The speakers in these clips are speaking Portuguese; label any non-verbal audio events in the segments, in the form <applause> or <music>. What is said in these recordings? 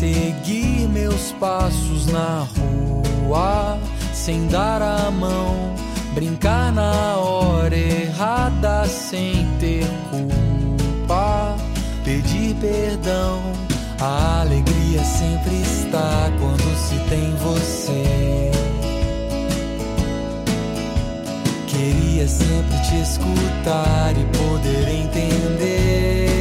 Seguir meus passos na rua sem dar a mão? Brincar na hora errada sem ter culpa, pedir perdão. A alegria sempre está quando se tem você. Queria sempre te escutar e poder entender.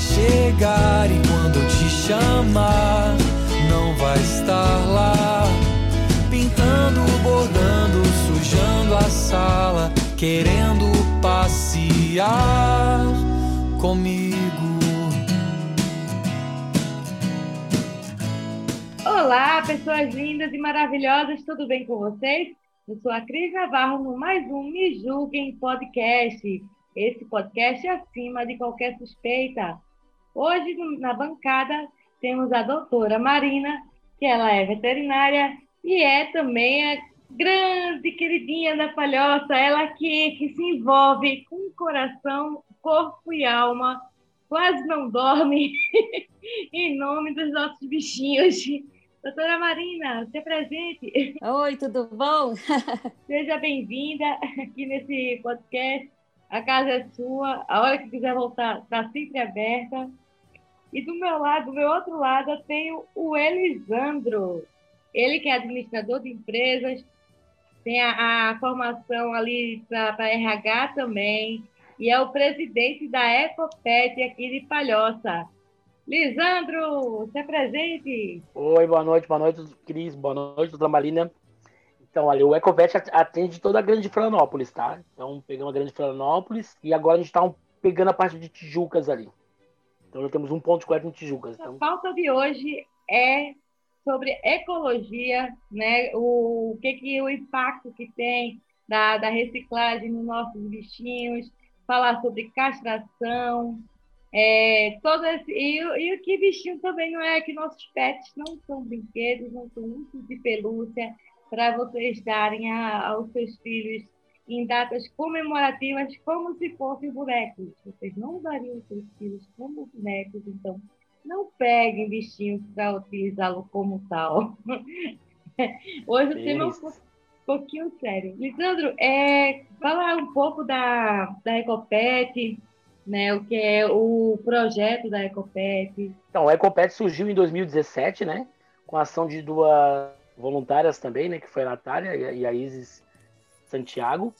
Chegar e quando te chamar, não vai estar lá. Pintando, bordando, sujando a sala, querendo passear comigo. Olá, pessoas lindas e maravilhosas, tudo bem com vocês? Eu sou a Cris Navarro no mais um Me Julguem Podcast. Esse podcast é acima de qualquer suspeita. Hoje, na bancada, temos a doutora Marina, que ela é veterinária e é também a grande queridinha da palhoça, ela que, que se envolve com coração, corpo e alma, quase não dorme, <laughs> em nome dos nossos bichinhos. Doutora Marina, se apresente. Oi, tudo bom? <laughs> Seja bem-vinda aqui nesse podcast. A casa é sua. A hora que quiser voltar, está sempre aberta. E do meu lado, do meu outro lado, eu tenho o Elisandro. Ele que é administrador de empresas, tem a, a formação ali para RH também, e é o presidente da Ecopet aqui de Palhoça. Lisandro, se apresente. Oi, boa noite, boa noite, Cris, boa noite, doutora Marina. Então, olha, o Ecovet at- atende toda a grande Florianópolis, tá? Então, pegamos a grande Florianópolis e agora a gente está pegando a parte de Tijucas ali. Então, já temos um ponto de coleta em Tijucas. A Então, pauta de hoje é sobre ecologia, né? O, o que que o impacto que tem da, da reciclagem nos nossos bichinhos, falar sobre castração, é, e, o- e o que bichinho também não é que nossos pets não são brinquedos, não são ursos de pelúcia para vocês darem a- aos seus filhos em datas comemorativas como se fossem bonecos. Vocês não dariam seus filhos como bonecos, então não peguem bichinhos para utilizá-lo como tal. <laughs> Hoje o tema é um pouquinho sério. Lisandro, é, fala um pouco da, da Ecopet, né, o que é o projeto da Ecopet. então, o Ecopet surgiu em 2017, né? Com a ação de duas voluntárias também, né? Que foi a Natália e a- Isis Santiago.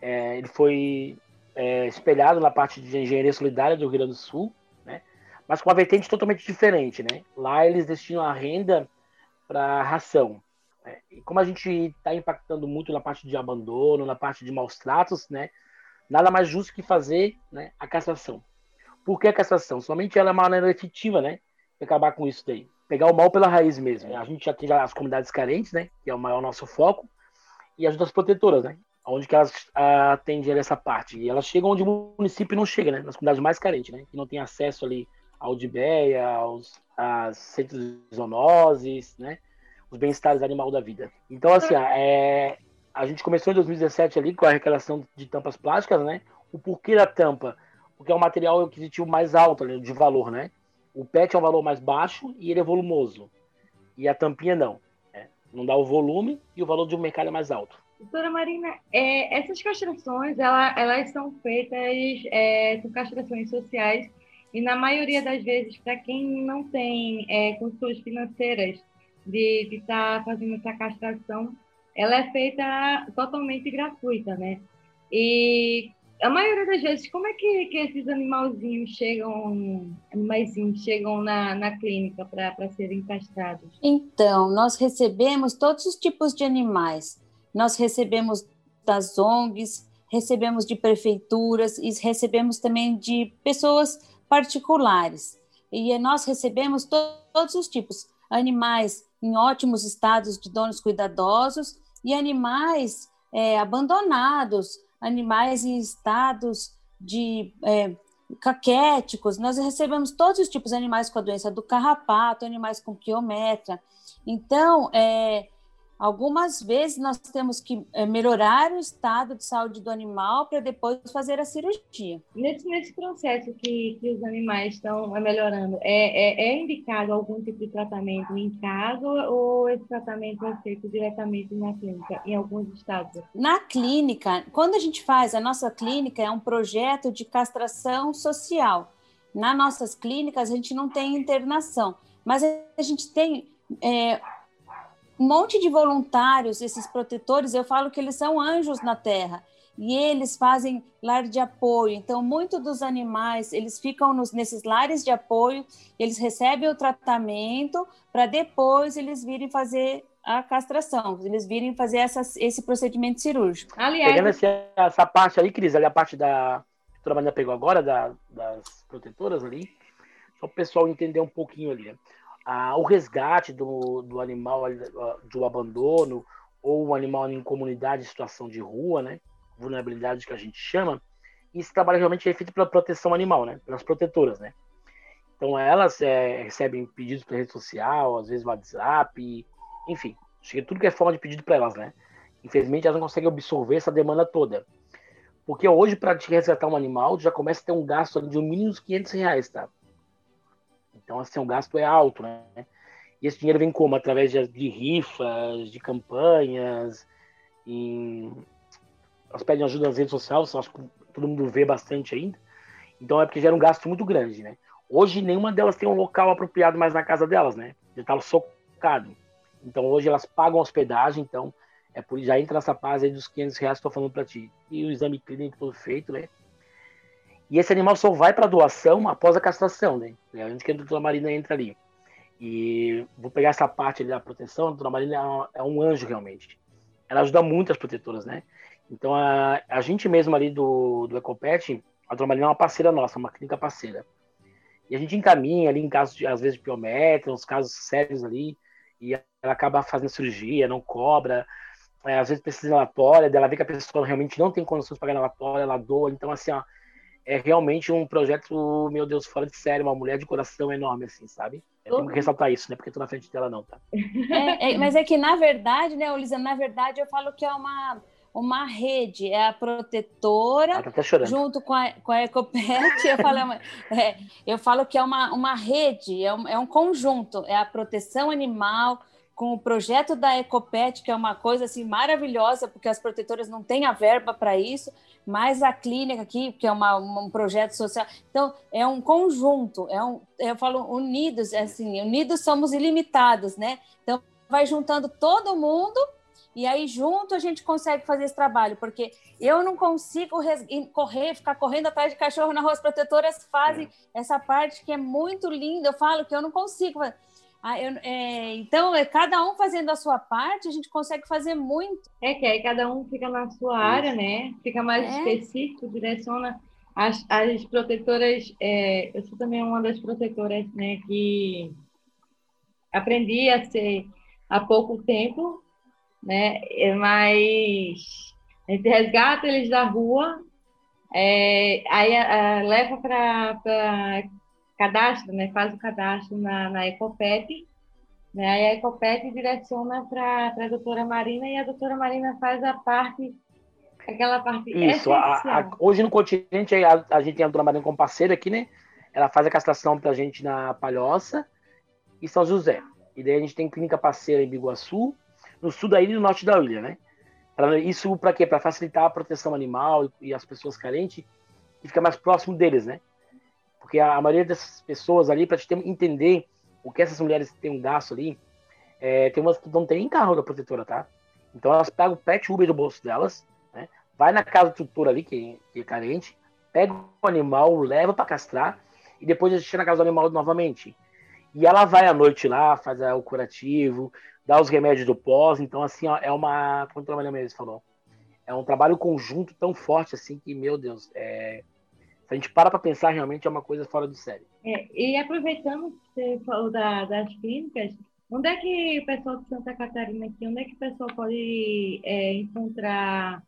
É, ele foi é, espelhado na parte de engenharia solidária do Rio Grande do Sul, né? Mas com uma vertente totalmente diferente, né? Lá eles destinam a renda para ração. né? E como a gente está impactando muito na parte de abandono, na parte de maus tratos, né? Nada mais justo que fazer né, a castração. Por que a castração? Somente ela é uma maneira efetiva, né? De acabar com isso daí. Pegar o mal pela raiz mesmo. né? A gente atende as comunidades carentes, né? Que é o maior nosso foco. E as outras protetoras, né? Onde que elas atendem essa parte. E elas chegam onde o município não chega, né? Nas comunidades mais carentes, né? Que não tem acesso ali ao DIBEA, aos a centros de zoonoses, né? Os bem-estares animal da vida. Então, assim, é, a gente começou em 2017 ali com a arrecadação de tampas plásticas, né? O porquê da tampa? Porque é um material aquisitivo mais alto, né, de valor, né? O PET é um valor mais baixo e ele é volumoso. E a tampinha não. né? Não dá o volume e o valor de um mercado é mais alto. Doutora Marina, é, essas castrações, ela- elas são feitas, é, são castrações sociais, e na maioria das vezes, para quem não tem é, condições financeiras de estar tá fazendo essa castração, ela é feita totalmente gratuita, né? E a maioria das vezes, como é que, que esses animalzinhos chegam, animaizinhos chegam na, na clínica para serem castrados? Então, nós recebemos todos os tipos de animais. Nós recebemos das ONGs, recebemos de prefeituras e recebemos também de pessoas particulares. E nós recebemos to todos os tipos, animais em ótimos estados de donos cuidadosos e animais é, abandonados, animais em estados de é, caquéticos. Nós recebemos todos os tipos de animais com a doença do carrapato, animais com quiometra. Então, é, Algumas vezes nós temos que é, melhorar o estado de saúde do animal para depois fazer a cirurgia. Nesse, nesse processo que, que os animais estão é, melhorando, é, é, é, indicado algum tipo de tratamento em casa ou esse tratamento é feito diretamente na clínica, em alguns estados? Na clínica, quando a gente faz, a nossa clínica é um projeto de castração social. Nas nossas clínicas, a gente não tem internação, mas a gente tem é, um monte de voluntários, esses protetores, eu falo que eles são anjos na terra e eles fazem lar de apoio. Então, muitos dos animais, eles ficam nos, nesses lares de apoio, eles recebem o tratamento para depois eles virem fazer a castração, eles virem fazer essa, esse procedimento cirúrgico. Aliás, Pegando essa, essa parte aí, Cris, ali a parte da que a Maria pegou agora, da, das protetoras ali, só para o pessoal entender um pouquinho ali. Né? O resgate do, do animal do abandono ou um animal em comunidade em situação de rua, né? Vulnerabilidade que a gente chama. Esse trabalho realmente é feito pela proteção animal, né? Pelas protetoras, né? Então elas é, recebem pedidos pela rede social, às vezes WhatsApp, enfim, chega tudo que é forma de pedido para elas, né? Infelizmente elas não conseguem absorver essa demanda toda. Porque hoje, para te resgatar um animal, já começa a ter um gasto de um mínimo de 500 reais, tá? Então, assim, o gasto é alto, né? E esse dinheiro vem como? Através de, de rifas, de campanhas, em... elas pedem ajuda nas redes sociais, acho que todo mundo vê bastante ainda. Então é porque gera um gasto muito grande, né? Hoje nenhuma delas tem um local apropriado mais na casa delas, né? Já estava socado. Então hoje elas pagam hospedagem, então é por já entra nessa base aí dos 500 reais que tô falando para ti. E o exame clínico todo feito, né? E esse animal só vai para doação após a castração, né? É onde que a doutora Marina entra ali. E vou pegar essa parte ali da proteção, a doutora Marina é um anjo realmente. Ela ajuda muito as protetoras, né? Então a, a gente mesmo ali do, do Ecopet, a doutora Marina é uma parceira nossa, uma clínica parceira. E a gente encaminha ali em casos, de, às vezes, de piometra, uns casos sérios ali, e ela acaba fazendo cirurgia, não cobra, é, às vezes precisa de relatório, ela vê que a pessoa realmente não tem condições de pagar relatório, ela doa. Então, assim, ó, é realmente um projeto, meu Deus, fora de série, uma mulher de coração enorme, assim, sabe? Eu tenho que ressaltar isso, né? Porque tô na frente dela, não, tá? É, é, mas é que, na verdade, né, Olisa, na verdade, eu falo que é uma, uma rede, é a protetora, tá junto com a, com a Ecopet, eu falo, é, eu falo que é uma, uma rede, é um, é um conjunto, é a proteção animal, com o projeto da Ecopet, que é uma coisa assim maravilhosa, porque as protetoras não têm a verba para isso, mais a clínica aqui, que é uma, um projeto social. Então, é um conjunto, é um, eu falo unidos, é assim, unidos somos ilimitados, né? Então, vai juntando todo mundo e aí junto a gente consegue fazer esse trabalho, porque eu não consigo correr, ficar correndo atrás de cachorro na rua. As protetoras fazem é. essa parte que é muito linda. Eu falo que eu não consigo. Ah, eu, é, então, é cada um fazendo a sua parte, a gente consegue fazer muito. É que aí cada um fica na sua área, né? Fica mais é. específico, direciona. As, as protetoras, é, eu sou também uma das protetoras, né, que aprendi a ser há pouco tempo, né? É, mas a gente resgata eles da rua, é, aí a, a, leva para cadastro, né, faz o cadastro na, na Ecopet, né, aí a Ecopet direciona para a doutora Marina e a doutora Marina faz a parte, aquela parte Isso, a, a, hoje no continente a, a, gente tem a doutora Marina como parceira aqui, né, ela faz a castração para a gente na Palhoça e São José. E daí a gente tem clínica parceira em Biguaçu, no sul da ilha e no norte da ilha, né? Pra, isso para quê? Para facilitar a proteção animal e, e as pessoas carentes e ficar mais próximo deles, né? Porque a, maioria dessas pessoas ali, para te entender o que essas mulheres têm um gasto ali, é, tem umas que não tem nem carro da protetora, tá? Então elas pegam o pet Uber do bolso delas, né? vai na casa do tutor ali, que, que é carente, pega o animal, leva para castrar e depois deixa na casa do animal novamente. E ela vai à noite lá, faz o curativo, dá os remédios do pós. Então, assim, ó, é uma. Como o mesmo falou. É um trabalho conjunto tão forte assim que, meu Deus, é, se a gente para para pensar, realmente é uma coisa fora do sério. É, e aproveitando que você falou da, das clínicas, onde é que o pessoal de Santa Catarina aqui, onde é que o pessoal pode é, encontrar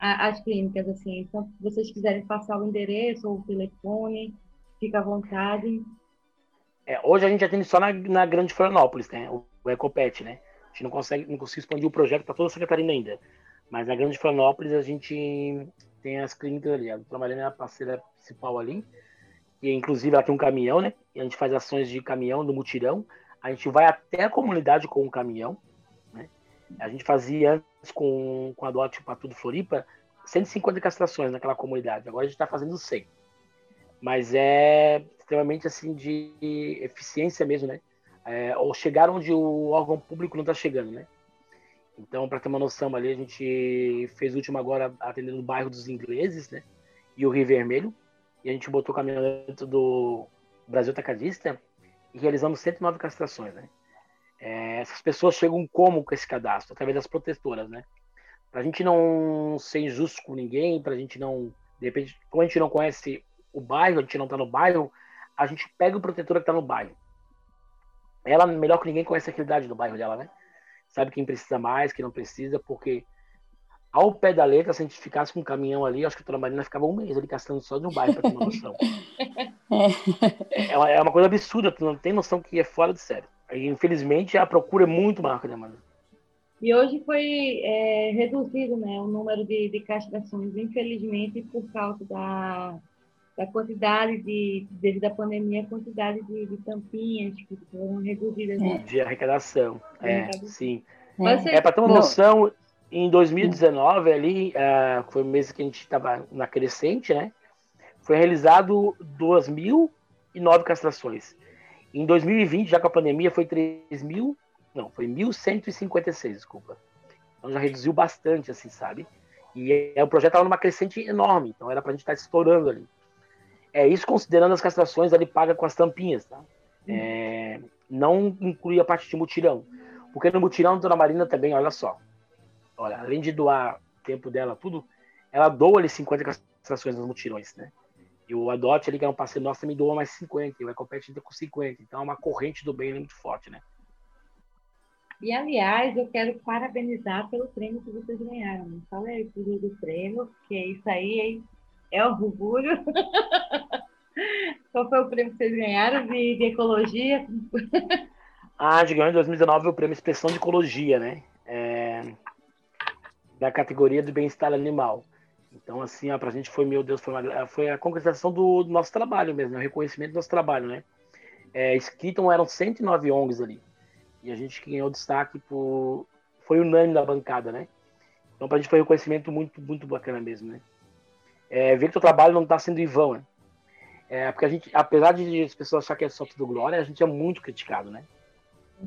a, as clínicas, assim? Então, se vocês quiserem passar o endereço ou o telefone, fica à vontade. É, hoje a gente atende só na, na Grande Florianópolis, né? O, o Ecopet, né? A gente não consegue, não consegue expandir o projeto para toda Santa Catarina ainda. Mas na Grande Florianópolis a gente tem as clínicas ali. Eu trabalhando na parceira principal ali, que inclusive ela tem um caminhão, né? E a gente faz ações de caminhão, do mutirão. A gente vai até a comunidade com o caminhão, né? A gente fazia antes com, com a Dote para tudo Floripa 150 castrações naquela comunidade. Agora a gente está fazendo 100. Mas é extremamente assim de eficiência mesmo, né? É, ou chegar onde o órgão público não está chegando, né? Então, para ter uma noção ali, a gente fez o último agora atendendo o bairro dos ingleses, né? E o Rio Vermelho. E a gente botou o caminhão dentro do Brasil Tacadista e realizamos 109 castrações, né? É, essas pessoas chegam como com esse cadastro? Através das protetoras, né? Para a gente não ser injusto com ninguém, para a gente não, de repente, como a gente não conhece o bairro, a gente não está no bairro, a gente pega o protetora que está no bairro. Ela, melhor que ninguém, conhece a realidade do bairro dela, né? Sabe quem precisa mais, quem não precisa, porque ao pé da letra, se a gente ficasse com um caminhão ali, acho que a Dona Marina ficava um mês ali caçando só de um bairro, para ter uma <laughs> noção. é, uma, é uma coisa absurda, tu não tem noção que é fora de sério. E, infelizmente, a procura é muito maior que a demanda. E hoje foi é, reduzido né, o número de, de castrações, infelizmente, por causa da, da quantidade de, devido à pandemia, a quantidade de, de tampinhas que foram reduzidas. Né? De arrecadação, é, sim. É, é para ter uma noção, em 2019, ali, uh, foi o mês que a gente estava na crescente, né? Foi realizado 2.009 castrações. Em 2020, já com a pandemia, foi 3.000, não, foi 1.156, desculpa. Então já reduziu bastante, assim, sabe? E é, o projeto estava numa crescente enorme, então era para a gente estar tá estourando ali. É isso considerando as castrações ali paga com as tampinhas, tá? É, não inclui a parte de mutirão. Porque no mutirão, Dona Marina também, olha só. Olha, além de doar tempo dela, tudo, ela doa ali 50 castrações nos mutirões, né? E o Adote ali, que é um parceiro nosso, também doa mais 50. E o ainda com 50. Então é uma corrente do bem muito forte, né? E, aliás, eu quero parabenizar pelo prêmio que vocês ganharam. Aí tudo do prêmio, porque isso aí, é orgulho. Qual foi o prêmio que vocês ganharam de, de ecologia? Ah, a gente ganhou em 2019 o prêmio Expressão de Ecologia, né? É, da categoria do bem-estar animal. Então, assim, ó, pra gente foi, meu Deus, foi, uma, foi a concretização do, do, nosso trabalho mesmo, né? o reconhecimento do nosso trabalho, né? É, escritam eram 109 ONGs ali. E a gente ganhou destaque por. Foi unânime da bancada, né? Então, pra gente foi um reconhecimento muito, muito bacana mesmo, né? É, ver que o trabalho não está sendo em vão, né? É, porque a gente, apesar de as pessoas acharem que é só tudo glória, a gente é muito criticado, né?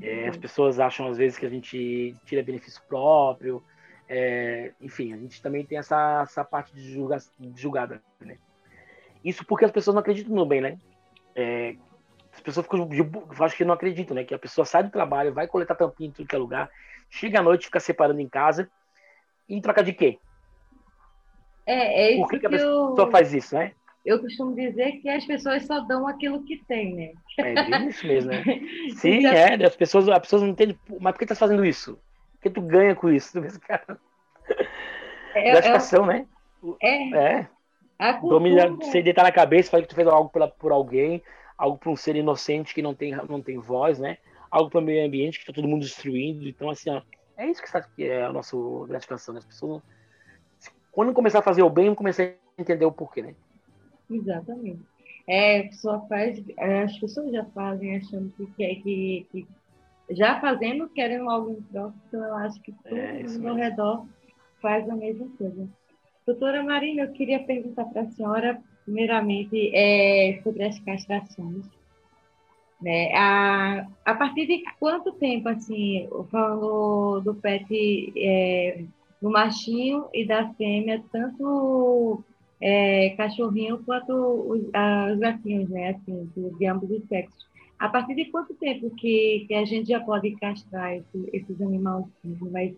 É, as pessoas acham às vezes que a gente tira benefício próprio, é, enfim, a gente também tem essa, essa parte de, julga, de julgada, né? Isso porque as pessoas não acreditam no bem, né? É, as pessoas ficam, acho que não acreditam, né? Que a pessoa sai do trabalho, vai coletar tampinha em tudo que é lugar, chega à noite, fica separando em casa, e em troca de quê? É, é isso Por que, que a pessoa eu, faz isso, né? Eu costumo dizer que as pessoas só dão aquilo que tem, né? É isso mesmo, né? <laughs> Sim, então, é. As pessoas, as pessoas não entendem, mas por que tu tá fazendo isso? O que tu ganha com isso? <laughs> Cara? É, Gratificação, é, né? É. é. Domina, você deitar na cabeça, falar que tu fez algo pela, por alguém, algo para um ser inocente que não tem, não tem voz, né? Algo para o meio ambiente que está todo mundo destruindo. Então, assim, ó, é isso que, está, que é a nossa gratificação. Né? As pessoas quando começar a fazer o bem, eu comecei a entender o porquê, né? Exatamente. É, a pessoa faz, as pessoas já fazem achando que quer que, que, já fazendo, querendo algo em troca, então eu acho que todo é, mundo ao redor faz a mesma coisa. Doutora Marina, eu queria perguntar para a senhora, primeiramente, é, sobre as castrações. Né? A, a partir de quanto tempo, assim, falando do pet é, do machinho e da fêmea, tanto é, cachorrinho quanto os, os gatinhos, né? Assim, de ambos os sexos. A partir de quanto tempo que, que a gente já pode castrar esse, esses animais mais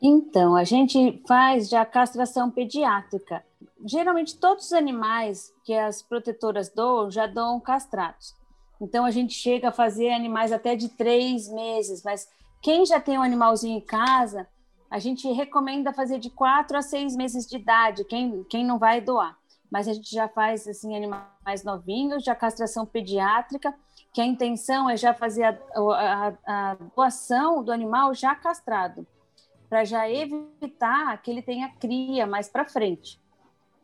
Então, a gente faz já castração pediátrica. Geralmente, todos os animais que as protetoras doam já dão castrados. Então, a gente chega a fazer animais até de três meses, mas quem já tem um animalzinho em casa, a gente recomenda fazer de quatro a seis meses de idade, quem, quem não vai doar. Mas a gente já faz assim animais novinhos, já castração pediátrica, que a intenção é já fazer a, a, a doação do animal já castrado, para já evitar que ele tenha cria mais para frente.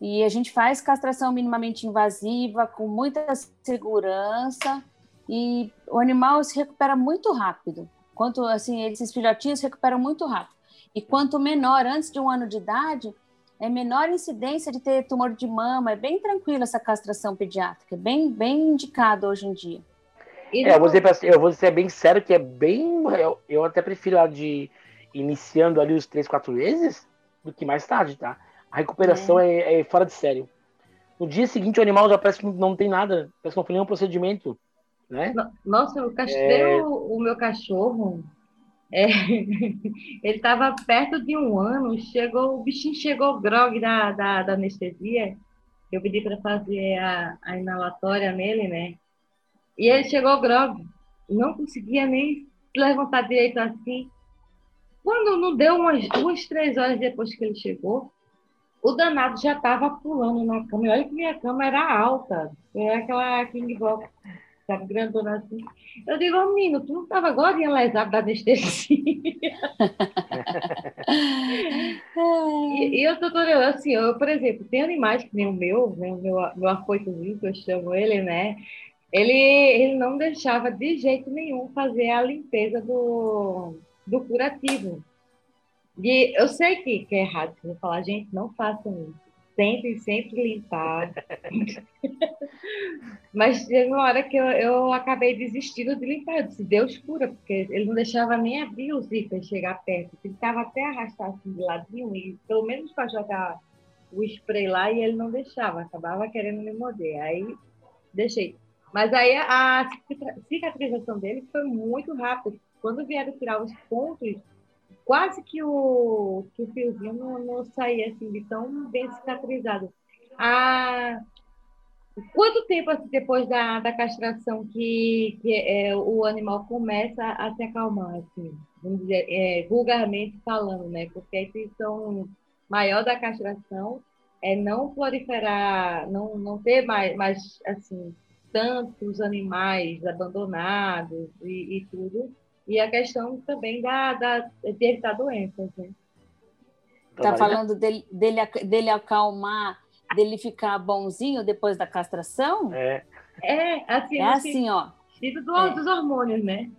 E a gente faz castração minimamente invasiva, com muita segurança, e o animal se recupera muito rápido. Quanto assim, esses filhotinhos se recuperam muito rápido. E quanto menor, antes de um ano de idade, é menor incidência de ter tumor de mama. É bem tranquila essa castração pediátrica, é bem, bem indicado hoje em dia. É, eu, vou dizer, eu vou ser bem sério que é bem. Eu, eu até prefiro a de iniciando ali os três, quatro meses do que mais tarde, tá? A recuperação é. É, é, fora de sério. No dia seguinte, o animal já parece que não tem nada, parece que não foi nenhum procedimento. Né? Nossa, eu castrei é... o, o meu cachorro é, <laughs> ele estava perto de um ano, chegou, o bichinho chegou grog da, da, da anestesia. Eu pedi para fazer a, a inalatória nele, né? E ele chegou grog, não conseguia nem levantar direito assim. Quando não deu umas duas, três horas depois que ele chegou, o danado já estava pulando na cama. Olha que minha cama era alta, era aquela King Box sabe, grandona assim. Eu digo, oh, menino, tu não estava agora em lesado da anestesia? <laughs> e, e, eu, doutora, assim, eu, por exemplo, tem animais que nem o meu, né, o meu, meu afoitozinho, que eu chamo ele, né? Ele, ele não deixava de jeito nenhum fazer a limpeza do, do curativo. E eu sei que, que é errado, você falar, gente, não façam isso sempre, sempre limpar. Mas teve uma hora que eu, eu acabei desistindo de limpar. Eu disse, Deus cura, porque ele não deixava nem abrir o zíper chegar perto. Ele ficava até arrastar assim de ladinho, e pelo menos para jogar o spray lá, e ele não deixava, acabava querendo me morder. Aí deixei. Mas aí a cicatrização dele foi muito rápida. Quando vieram tirar os pontos, quase que o, que o fiozinho não, não saía assim de tão bem cicatrizado. Ah, quanto tempo assim, depois da, da castração que, que é, o animal começa a se acalmar, assim, vamos dizer, é, vulgarmente falando, né? Porque a intenção maior da castração é não proliferar, não, não ter mais, mais assim, tantos animais abandonados e, e tudo, e a questão também da, da, de evitar doenças. Né? Tá falando dele, dele, dele acalmar, dele ficar bonzinho depois da castração? É. É, assim, é assim ó. Do, é. Dos hormônios, né?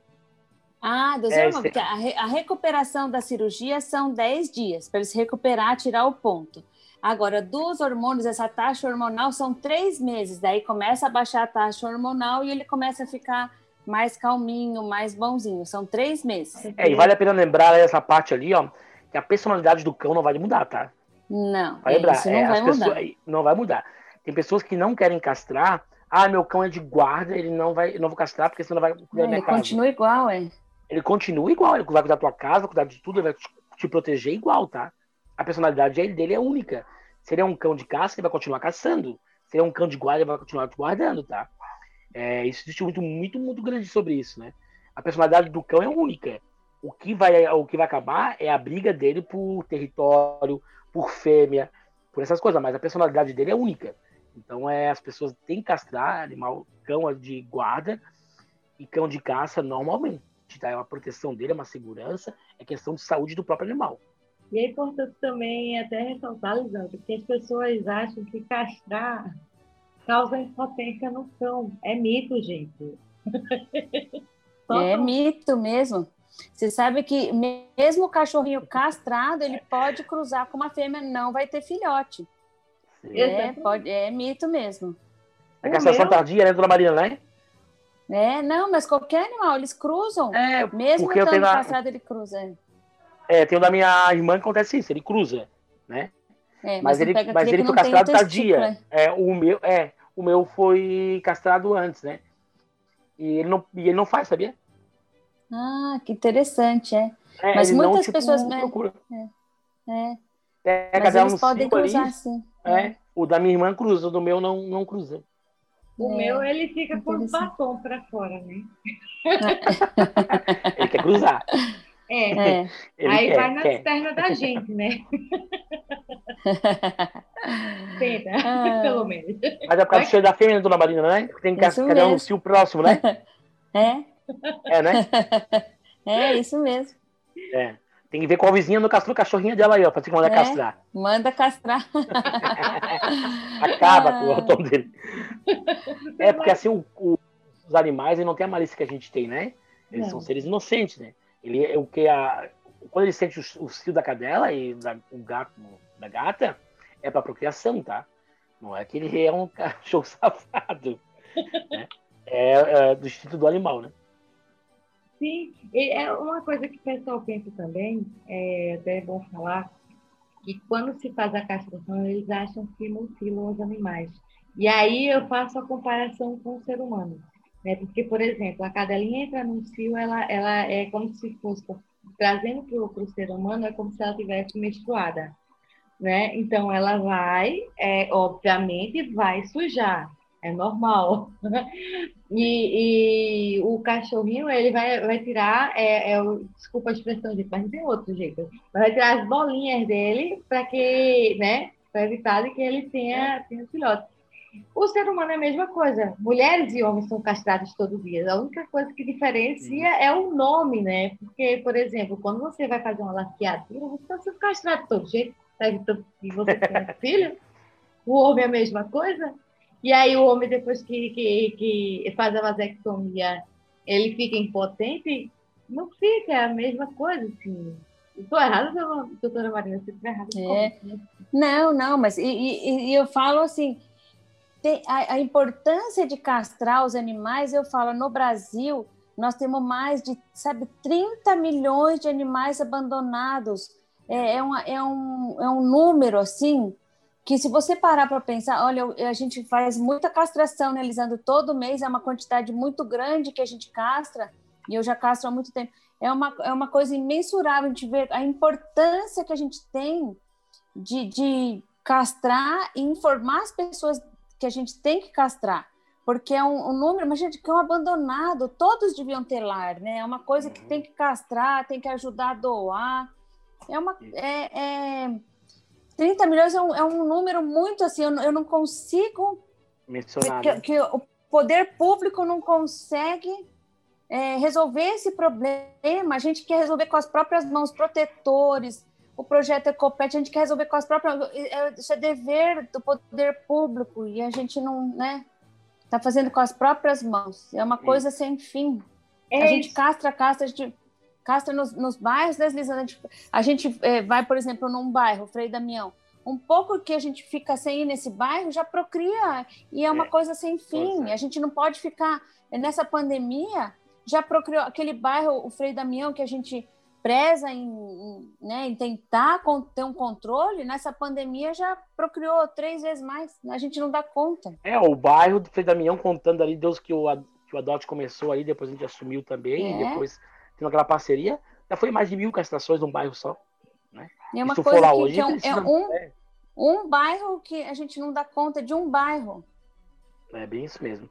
Ah, dos é, hormônios. A, a, recuperação da cirurgia são 10 dias para ele se recuperar, tirar o ponto. Agora, dos hormônios, essa taxa hormonal são três meses. Daí começa a baixar a taxa hormonal e ele começa a ficar mais calminho, mais bonzinho. São três meses. É, e vale a pena lembrar essa parte ali, ó, que a personalidade do cão não vai mudar, tá? Não, vai lembrar, isso não é, vai mudar. Pessoas, não vai mudar. Tem pessoas que não querem castrar. Ah, meu cão é de guarda, ele não vai, eu não vou castrar porque senão vai cuidar da minha ele continua igual, é. Ele continua igual, ele vai cuidar da tua casa, vai cuidar de tudo, ele vai te proteger igual, tá? A personalidade dele é única. Se ele é um cão de caça, ele vai continuar caçando. Se ele é um cão de guarda, ele vai continuar te guardando, tá? É, existe muito, muito, muito grande sobre isso, né? A personalidade do cão é única. O que vai, o que vai acabar é a briga dele por território, por fêmea, por essas coisas, mas a personalidade dele é única. Então é as pessoas têm que castrar animal, cão de guarda e cão de caça normalmente. Tá? É uma proteção dele, é uma segurança, é questão de saúde do próprio animal. E é importante também até ressaltar, Lisandro, que as pessoas acham que castrar causa impotência no cão. É mito, gente. <laughs> é mito mesmo. Você sabe que mesmo o cachorrinho castrado, ele pode cruzar com uma fêmea, não vai ter filhote. É, pode, é mito mesmo. A castração meu... tardia, né, dona Maria, né? É, não, mas qualquer animal, eles cruzam. É, Mesmo porque eu tenho castrado, ele cruza. É, É, tem o da minha irmã que acontece isso, ele cruza, né? É, Mas você ele, mas ele foi castrado tardia. É, o meu, é, o meu foi castrado antes, né? E ele não, e ele não faz, sabia? Ah, que interessante, é. É, Mas ele não, muitas tipo, pessoas, né? procura. é. Mas dela eles no podem cinco ali, cruzar, sim. É, o da minha irmã cruza, o do meu não, não cruza. O É, meu, ele fica com interessante. batom para fora, né? <laughs> Ele quer cruzar. É. É. Ele Aí quer, vai na quer. perna da gente, né? <laughs> Tenta, Ah. <laughs> pelo menos. Mas é por causa do cheiro da fêmea, dona Marina, né? Tem que Isso cada um no cio próximo, né? <laughs> É, É, né? <laughs> é isso mesmo. É. Tem que ver qual vizinha não castrou a cachorrinha dela aí, ó, pra você mandar É. castrar. Manda castrar. Acaba Ah. com o tom dele. É, porque assim, o- o- os animais eles não têm a malícia que a gente tem, né? Eles Não. são seres inocentes, né? Ele é o que a. Quando ele sente o, o cio da cadela e da, o gato da gata, é pra procriação, tá? Não é que ele é um <laughs> cachorro safado. né? É, é do instinto do animal, né? Sim, e é uma coisa que o pessoal pensa também, é até bom falar, que quando se faz a castração, eles acham que mutilam os animais. E aí eu faço a comparação com o ser humano. Né? Porque, por exemplo, a cadelinha entra num cio, ela, ela é como se fosse, trazendo para o ser humano, é como se ela tivesse menstruada. Né? Então, ela vai, é, obviamente, vai sujar, é normal. <laughs> E, e o cachorrinho, ele vai, vai tirar, é, é desculpa a expressão, gente, mas não tem outro jeito. Mas vai tirar as bolinhas dele para que, né, para evitar que ele tenha, tenha filhote. O ser humano é a mesma coisa. Mulheres e homens são castrados todo dia. A única coisa que diferencia é o nome, né? Porque, por exemplo, quando você vai fazer uma laqueadura, você está sendo castrado de todo jeito, para evitar que você tenha <laughs> filho. O homem é a mesma coisa. E aí o homem, depois que, que, que faz a vasectomia, ele fica impotente? Não fica, é a mesma coisa, assim. Estou errada, doutora- Marina? Se estiver errada, É. Não, não, mas e, e- e eu falo assim, tem a, a importância de castrar os animais, eu falo, no Brasil, nós temos mais de, sabe, 30 milhões de animais abandonados. É, é, uma- é um, é um número, assim, que se você parar para pensar, olha, a gente faz muita castração, né, Lisandro? Todo mês é uma quantidade muito grande que a gente castra, e eu já castro há muito tempo. É uma, é uma coisa imensurável a gente ver a importância que a gente tem de, de castrar e informar as pessoas que a gente tem que castrar. Porque é um, um número, mas gente, que é um abandonado, todos deviam ter lar, né? É uma coisa que tem que castrar, tem que ajudar a doar. É uma. É, é... 30 milhões é um, é um número muito assim, eu, não- eu não consigo Mencionado. que, que o poder público não consegue é, resolver esse problema. A gente quer resolver com as próprias mãos, protetores, o projeto Ecopet, a gente quer resolver com as próprias é, Isso é dever do poder público e a gente não, né? Está fazendo com as próprias mãos. É uma coisa sem fim. É a gente isso. castra, castra, a gente castra nos, nos bairros, Lisandra? A gente, a gente é, vai, por exemplo, num bairro, Frei Damião, um pouco que a gente fica sem ir nesse bairro já procria e é uma É. coisa sem fim. É. A gente não pode ficar nessa pandemia já procriou aquele bairro, o Frei Damião, que a gente preza em, em, né, em tentar ter um controle, nessa pandemia já procriou três vezes mais. A gente não dá conta. É, o bairro do Frei Damião contando ali, Deus que o, que o Adote começou aí, depois a gente assumiu também, É. e depois tendo aquela parceria, já foi mais de mil castrações num bairro só. É uma Se tu for coisa lá que, hoje, que é, um, precisa- é um, um bairro que a gente não dá conta de um bairro. É bem isso mesmo.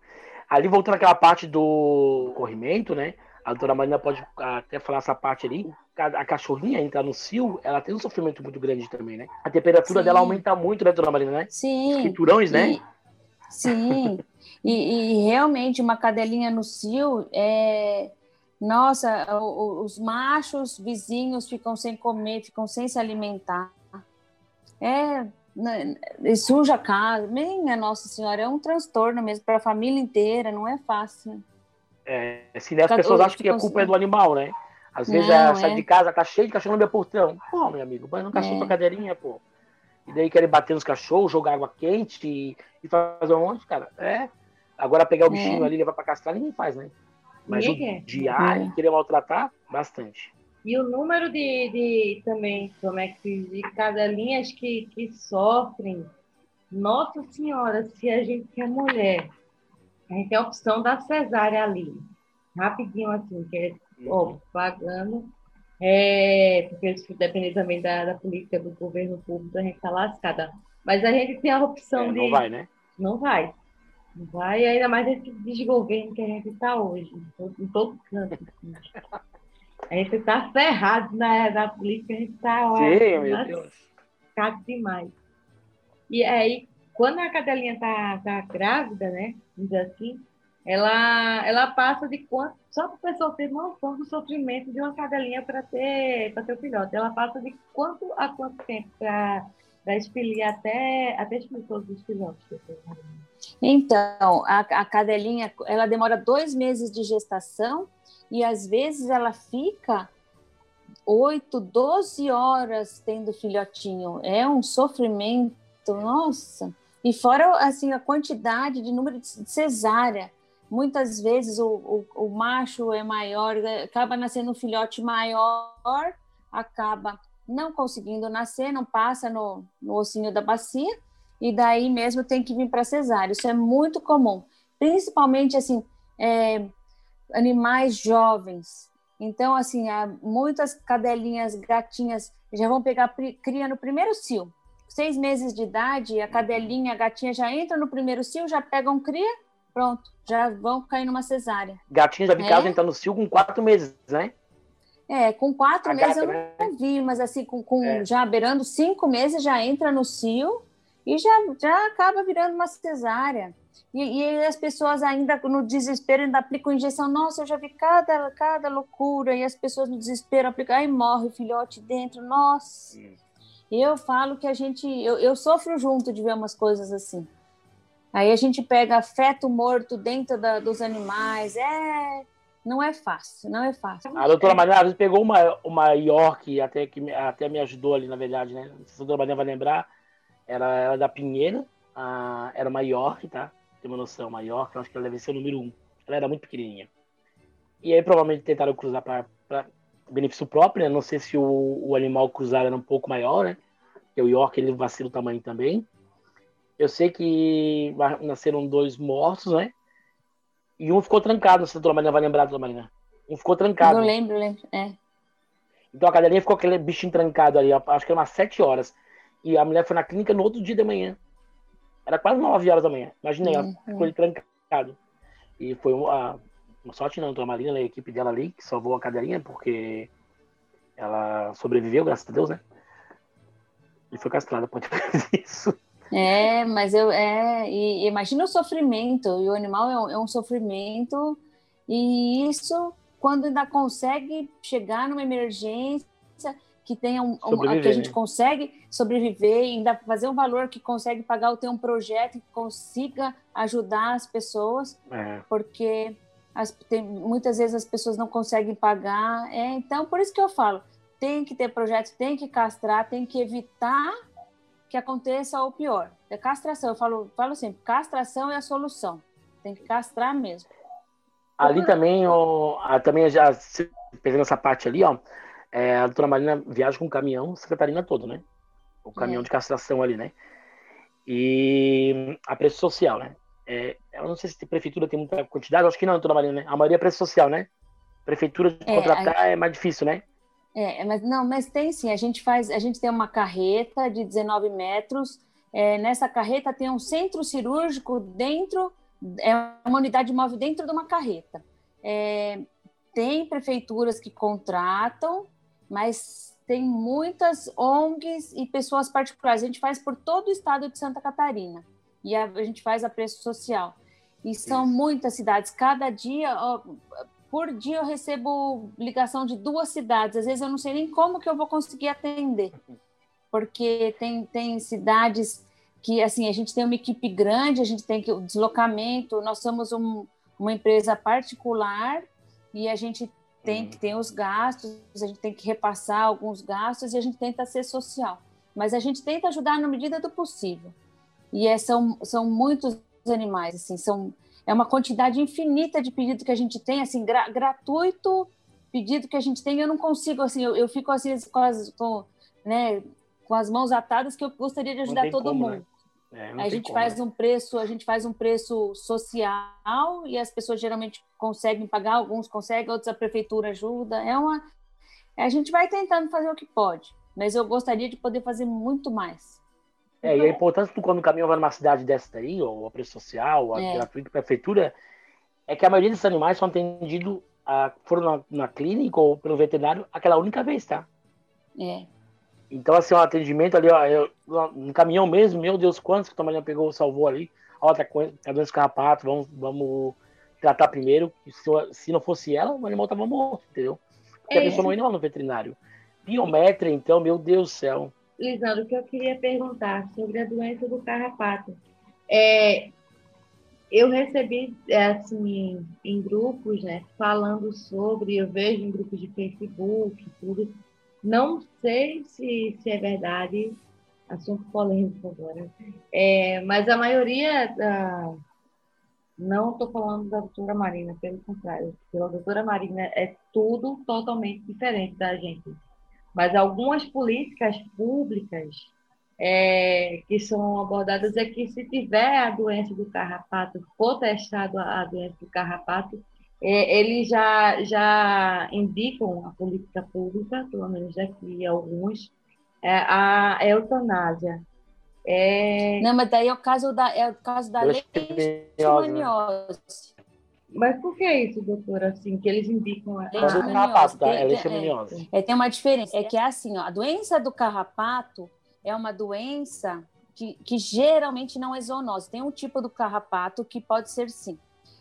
Ali, voltando àquela parte do corrimento, né? A doutora Marina pode até falar essa parte ali. A cachorrinha entrar no cio, ela tem um sofrimento muito grande também, né? A temperatura Sim. dela aumenta muito, né, doutora Marina, né? Sim. Cinturões, né? E- sim. E, e realmente uma cadelinha no cio é. Nossa, os machos vizinhos ficam sem comer, ficam sem se alimentar. É. né, e suja a casa. Minha Nossa Senhora, é um transtorno mesmo para a família inteira, não é fácil. É, assim, né, as pessoas acham que a culpa é do animal, né? Às vezes Não, sai é. de casa, tá cheio de cachorro no meu portão. Pô, meu amigo, põe no cachorro É. pra cadeirinha, pô. E daí querem bater nos cachorros, jogar água quente e, e fazer um monte, cara. É. Agora pegar o bichinho ali e levar para castrar, ninguém faz, né? Mas Ninguém judiar É. e querer maltratar, bastante. E o número de, de também, como é que de cadelinhas que, que sofrem. Nossa Senhora, se a gente é mulher, a gente tem a opção da cesárea ali. Rapidinho assim, que é ó, pagando. É, porque isso depende também da, da política do governo público, a gente tá lascada. Mas a gente tem a opção É, de. não vai, né? Não vai. Vai, ainda mais esse desgoverno que a gente está hoje, em todo, canto. assim. A gente está ferrado na, na política, a gente está Sim, meu Deus. lascado demais. E aí, quando a cadelinha está tá grávida, né? Vamos dizer assim, ela, ela passa de quanto. Só para o pessoal ter noção do sofrimento de uma cadelinha para ter, para ter o filhote. Ela passa de quanto a quanto tempo para expelir até, até expelir todos os filhotes. Então, a, a cadelinha, ela demora dois meses de gestação e às vezes ela fica 8, 12 horas tendo filhotinho. É um sofrimento, nossa. E fora assim a quantidade de número de cesárea. Muitas vezes o, o, o macho é maior, acaba nascendo um filhote maior, acaba não conseguindo nascer, não passa no, no ossinho da bacia, e daí mesmo tem que vir para cesárea. Isso é muito comum, principalmente assim, é, animais jovens. Então, assim, há muitas cadelinhas, gatinhas já vão pegar cria no primeiro cio. Seis meses de idade, a cadelinha, a gatinha já entra no primeiro cio, já pegam cria, pronto, já vão cair numa cesárea. Gatinho já vi É? caso entrando no cio com quatro meses, né? É, com quatro A meses gata, eu né? não vi, mas assim, com, com É. já beirando cinco meses, já entra no cio e já, já acaba virando uma cesárea. E, e as pessoas ainda no desespero ainda aplicam injeção. Nossa, eu já vi cada, cada loucura. E as pessoas no desespero aplicam, aí morre o filhote dentro. Nossa, eu falo que a gente, eu, eu sofro junto de ver umas coisas assim. Aí a gente pega feto morto dentro da- dos animais. É, não é fácil, não é fácil. A doutora Marina às pegou uma, uma York, até que até me ajudou ali, na verdade, né? A doutora Marina vai lembrar. Era, era da Pinheira, a- era uma York, tá? Tem uma noção, uma York, eu acho que ela deve ser o número um. Ela era muito pequenininha. E aí provavelmente tentaram cruzar para benefício próprio, né? Não sei se o, o animal cruzado era um pouco maior, né? Porque o York ele vacila o tamanho também. Eu sei que nasceram dois mortos, né? E um ficou trancado, não sei se a doutora Marina vai lembrar, doutora Marina. Um ficou trancado. Eu lembro, lembro. É. Então a cadelinha ficou aquele bichinho trancado ali, acho que era umas sete horas. E a mulher foi na clínica no outro dia de manhã. Era quase nove horas da manhã. Imaginei, ela Uhum. ficou ali trancado. E foi uma, uma sorte não, a Marina, a equipe dela ali, que salvou a cadelinha, porque ela sobreviveu, graças a Deus, né? E foi castrada, <laughs> fazer isso. É, mas eu é, e imagina o sofrimento, e o animal é um, é um sofrimento, e isso quando ainda consegue chegar numa emergência que tenha um, um- que a gente né? consegue sobreviver, e ainda fazer um valor que consegue pagar ou ter um projeto que consiga ajudar as pessoas, É. porque as- tem- muitas vezes as pessoas não conseguem pagar. É, então, por isso que eu falo, tem que ter projeto, tem que castrar, tem que evitar que aconteça o pior. É castração, eu falo, falo sempre, castração é a solução. Tem que castrar mesmo. Ali também, ó, também já pegando essa parte ali, ó, é, a doutora Marina viaja com o caminhão Santa Catarina todo, né? O caminhão É. de castração ali, né? E a preço social, né? É, eu não sei se a prefeitura tem muita quantidade, acho que não, doutora Marina, né? A maioria é preço social, né? Prefeitura de É, contratar é mais difícil, né? É, mas não, mas tem sim. A gente faz, a gente tem uma carreta de 19 metros. é, nessa carreta tem um centro cirúrgico dentro, é uma unidade móvel dentro de uma carreta. É, tem prefeituras que contratam, mas tem muitas ONGs e pessoas particulares. A gente faz por todo o estado de Santa Catarina e a, a gente faz a preço social. E são muitas cidades. Cada dia, ó, por dia eu recebo ligação de duas cidades. Às vezes eu não sei nem como que eu vou conseguir atender, porque tem, tem cidades que assim a gente tem uma equipe grande, a gente tem que o deslocamento. Nós somos um, uma empresa particular e a gente tem que ter os gastos, a gente tem que repassar alguns gastos e a gente tenta ser social. Mas a gente tenta ajudar na medida do possível. E é, são, são muitos animais, assim, são é uma quantidade infinita de pedido que a gente tem, assim, gra gratuito pedido que a gente tem, eu não consigo, assim, eu, eu fico assim com as, com, né, com as mãos atadas que eu gostaria de ajudar todo como, mundo. Né? É, a gente como, faz né? um preço, a gente faz um preço social e as pessoas geralmente conseguem pagar, alguns conseguem, outros a prefeitura ajuda. É uma a gente vai tentando fazer o que pode, mas eu gostaria de poder fazer muito mais. É, e a importância do quando o caminhão vai numa cidade dessa daí, ou a preço social, ou a é. prefeitura, é que a maioria desses animais são atendidos, a, foram na, na, clínica ou pelo veterinário aquela única vez, tá? É. Então, assim, o um atendimento ali, ó, eu, no caminhão mesmo, meu Deus, quantos que o Tomalhão pegou, salvou ali, outra coisa, a doença carrapato, vamos, vamos tratar primeiro, se, se não fosse ela, o animal tava morto, entendeu? Porque é. a pessoa não ia lá no veterinário. Biométria, então, meu Deus do céu. Lisandro, o que eu queria perguntar sobre a doença do carrapato. É, eu recebi, assim, em grupos, né, falando sobre, eu vejo em grupos de Facebook, tudo. Não sei se, se é verdade, assunto polêmico agora, é, mas a maioria da, não estou falando da doutora Marina, pelo contrário. Pela doutora Marina é tudo totalmente diferente da gente. Mas algumas políticas públicas é, que são abordadas é que se tiver a doença do carrapato, for testado a doença do carrapato, é, eles já, já indicam a política pública, pelo menos daqui alguns, é, a eutanásia. É... Não, mas daí é o caso da, é o caso da leishmaniose. Mas por que isso, doutora, assim, que eles indicam a carrapato, tá? É leishmaniose. É, é, tem uma diferença, é que é assim, ó, a doença do carrapato é uma doença que, que geralmente não é zoonose. Tem um tipo do carrapato que pode ser sim.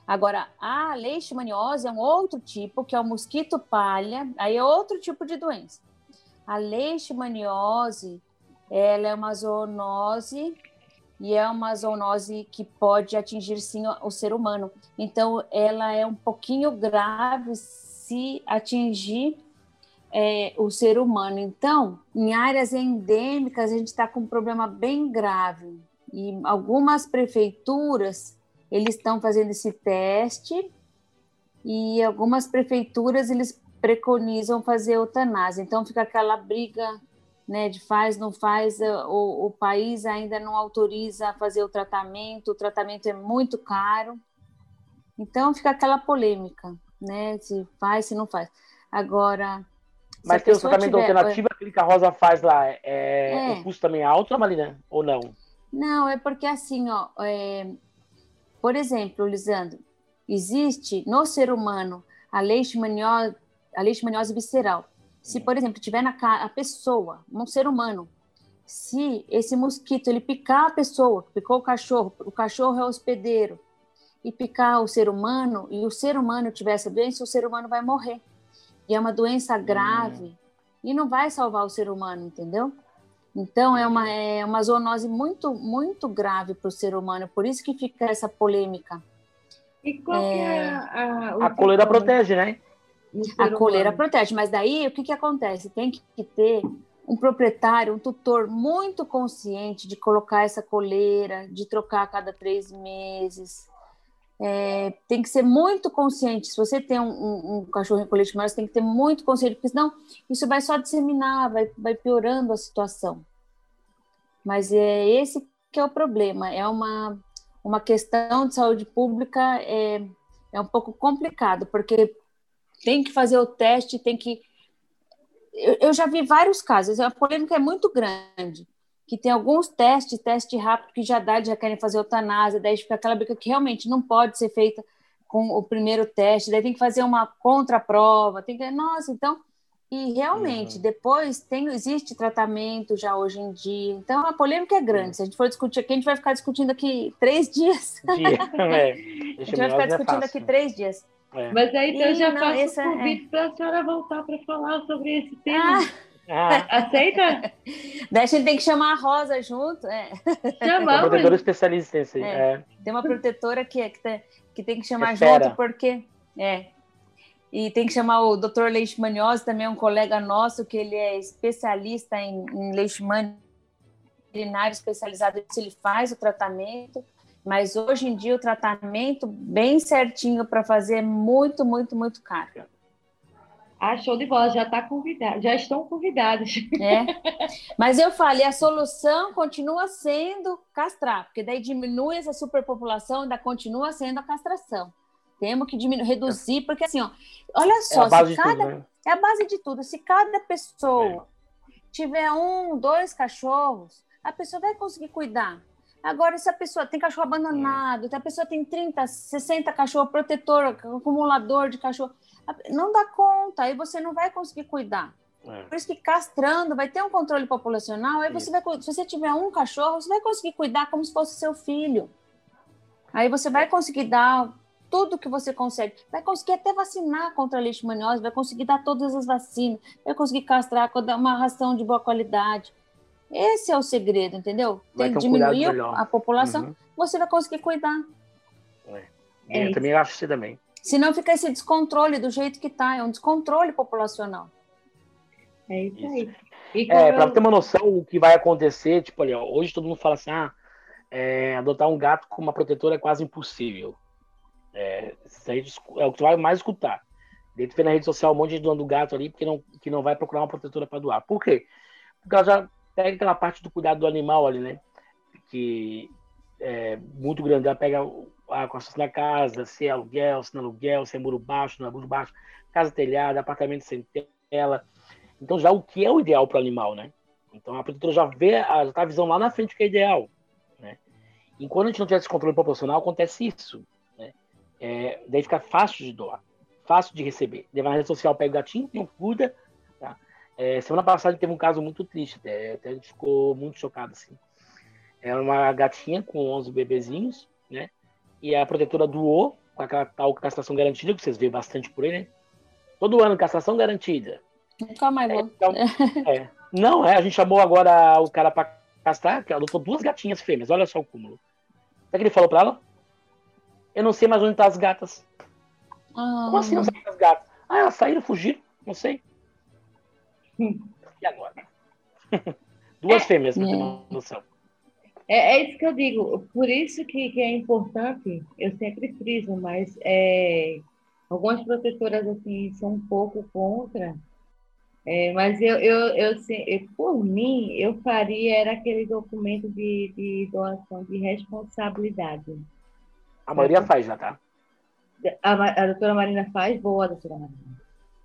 Agora, a leishmaniose é um outro tipo, que é o mosquito palha, aí é outro tipo de doença. A leishmaniose ela é uma zoonose e é uma zoonose que pode atingir sim o ser humano. Então, ela é um pouquinho grave se atingir é, o ser humano. Então, em áreas endêmicas, a gente está com um problema bem grave. E algumas prefeituras, eles estão fazendo esse teste e algumas prefeituras, eles preconizam fazer eutanásia. Então, fica aquela briga né, de faz, não faz, eh, o, o país ainda não autoriza a fazer o tratamento, o tratamento é muito caro. Então fica aquela polêmica, né? Se faz, se não faz. Agora. Mas tem o tratamento tiver... alternativo, aquele que a Rosa faz lá, é, é... o custo também é alto, Marina? Ou não? Não, é porque assim, ó, é... por exemplo, Lisandro, existe no ser humano a leishmaniose, a leishmaniose visceral. Se, por exemplo, tiver na a pessoa, um ser humano, se esse mosquito ele picar a pessoa, picou o cachorro, o cachorro é hospedeiro, e picar o ser humano, e o ser humano tiver essa doença, o ser humano vai morrer. E é uma doença grave, hum. e não vai salvar o ser humano, entendeu? Então, é uma, é uma zoonose muito, muito grave para o ser humano, por isso que fica essa polêmica. E qual é, é a, a, a coleira protege, né? A coleira protege, mas daí o que, que acontece? Tem que ter um proprietário, um tutor muito consciente de colocar essa coleira, de trocar a cada três meses. É, tem que ser muito consciente. Se você tem um, um, um cachorro em colete maior, você tem que ter muito consciente, porque senão isso vai só disseminar, vai, vai piorando a situação. Mas é esse que é o problema. É uma, uma questão de saúde pública é, é um pouco complicado, porque tem que fazer o teste, tem que. Eu, eu já vi vários casos, a polêmica é muito grande, que tem alguns testes, teste rápido, que já dá, já querem fazer eutanásia, daí fica aquela briga que realmente não pode ser feita com o primeiro teste, daí tem que fazer uma contraprova, tem que. Nossa, então. E realmente, uhum. depois tem, existe tratamento já hoje em dia. Então a polêmica é grande. Uhum. Se a gente for discutir aqui, a gente vai ficar discutindo aqui três dias. Dia, <laughs> é. a gente vai ficar é discutindo aqui três dias. É. Mas aí então eu já não, faço o convite é... para a senhora voltar para falar sobre esse tema. Ah. <laughs> Aceita? Daí a gente tem que chamar a Rosa junto. É. Chamamos. Uma protetora especialista esse, é. é. Tem uma protetora que, é, que, tem, que tem que chamar junto, porque. É. E tem que chamar o Dr. Leishmaniose, também um colega nosso, que ele é especialista em, em leishmaniose, veterinário especializado, ele faz o tratamento. Mas hoje em dia o tratamento bem certinho para fazer é muito, muito, muito caro. Ah, show de bola, já está convidado, já estão convidados. É. <laughs> Mas eu falei, a solução continua sendo castrar, porque daí diminui essa superpopulação, ainda continua sendo a castração. Temos que diminuir, reduzir, porque assim, ó, olha só, é se cada, tudo, né? é a base de tudo. Se cada pessoa tiver um, dois cachorros, a pessoa vai conseguir cuidar. Agora, se a pessoa tem cachorro abandonado, se a pessoa tem 30, 60 cachorros, protetor, acumulador de cachorro, não dá conta, aí você não vai conseguir cuidar. É. Por isso que castrando vai ter um controle populacional, aí você vai, se você tiver um cachorro, você vai conseguir cuidar como se fosse seu filho. Aí você vai conseguir dar tudo que você consegue. Vai conseguir até vacinar contra a leishmaniose, vai conseguir dar todas as vacinas, vai conseguir castrar, dar uma ração de boa qualidade. Esse é o segredo, entendeu? Vai Tem que um diminuir melhor. a população, Uhum. você vai conseguir cuidar. É eu isso. também acho assim também. Senão fica esse descontrole do jeito que está, é um descontrole populacional. É isso Isso. aí. É, para eu- ter uma noção o que vai acontecer, tipo ali, ó, hoje todo mundo fala assim, ah, é, adotar um gato com uma protetora é quase impossível. É, isso é o que tu vai mais escutar. Tu vê na rede social um monte de dono do gato ali porque não, que não vai procurar uma protetora para doar. Por quê? Porque ela já pega aquela parte do cuidado do animal ali, né? Que é muito grande. Ela pega a construção da casa, se é aluguel, se não é aluguel, se é muro baixo, não é muro baixo, casa telhada, apartamento sem tela. Então já o que é o ideal para o animal, né? Então a protetora já vê, já tá a visão lá na frente o que é ideal, né? E quando a gente não tiver esse controle proporcional, acontece isso, né? É, daí fica fácil de doar, fácil de receber. Vai na rede social, pega o gatinho, não cuida? É, semana passada teve um caso muito triste, até, até a gente ficou muito chocado, assim. Era uma gatinha com 11 bebezinhos, né? E a protetora doou com aquela tal castração garantida, que vocês veem bastante por aí, né? Todo ano, castração garantida. Nunca mais vou. Então, <laughs> é. Não, é, a gente chamou agora o cara pra castrar, que adotou duas gatinhas fêmeas, olha só o cúmulo. Sabe o que ele falou pra ela? Eu não sei mais onde tá as gatas. Ah, Como assim não sabe as gatas? Ah, elas saíram, fugiram, não sei. <laughs> E agora? <laughs> Duas fêmeas, pra ter uma noção. É, é isso que eu digo. Por isso que, que é importante, eu sempre friso, mas é, algumas protetoras assim são um pouco contra. É, mas eu, eu, eu, eu, por mim, eu faria era aquele documento de, de doação de responsabilidade. A maioria faz já, tá? A, a doutora Marina faz, boa, doutora Marina.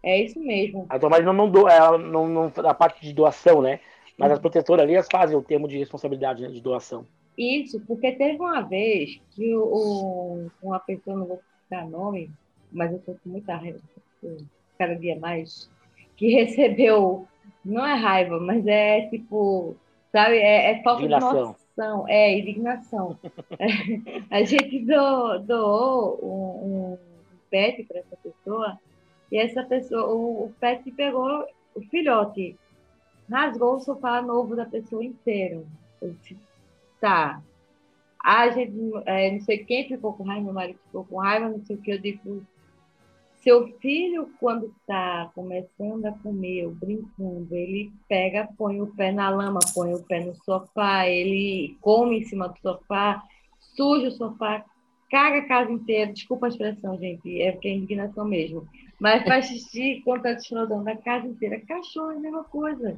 É isso mesmo. A tua não, não doa, ela não, não, a parte de doação, né? Mas as protetoras ali, elas fazem o termo de responsabilidade né, de doação. Isso, porque teve uma vez que o, uma pessoa, não vou citar nome, mas eu estou com muita raiva, cada dia mais, que <laughs> recebeu, não é raiva, mas é tipo, sabe, é, é falta Indignação. de noção, é indignação. <laughs> A gente do- doou um, um pet para essa pessoa, e essa pessoa, o, o pet pegou o filhote, rasgou o sofá novo da pessoa inteiro. Eu disse, tá. A gente, é, não sei quem ficou com raiva, meu marido ficou com raiva, não sei o que, eu digo, seu filho, quando está começando a comer, ou brincando, ele pega, põe o pé na lama, põe o pé no sofá, ele come em cima do sofá, suja o sofá, caga a casa inteira, desculpa a expressão, gente, é porque é indignação mesmo, mas faz xixi <laughs> contra o da casa inteira. Cachorro é a mesma coisa.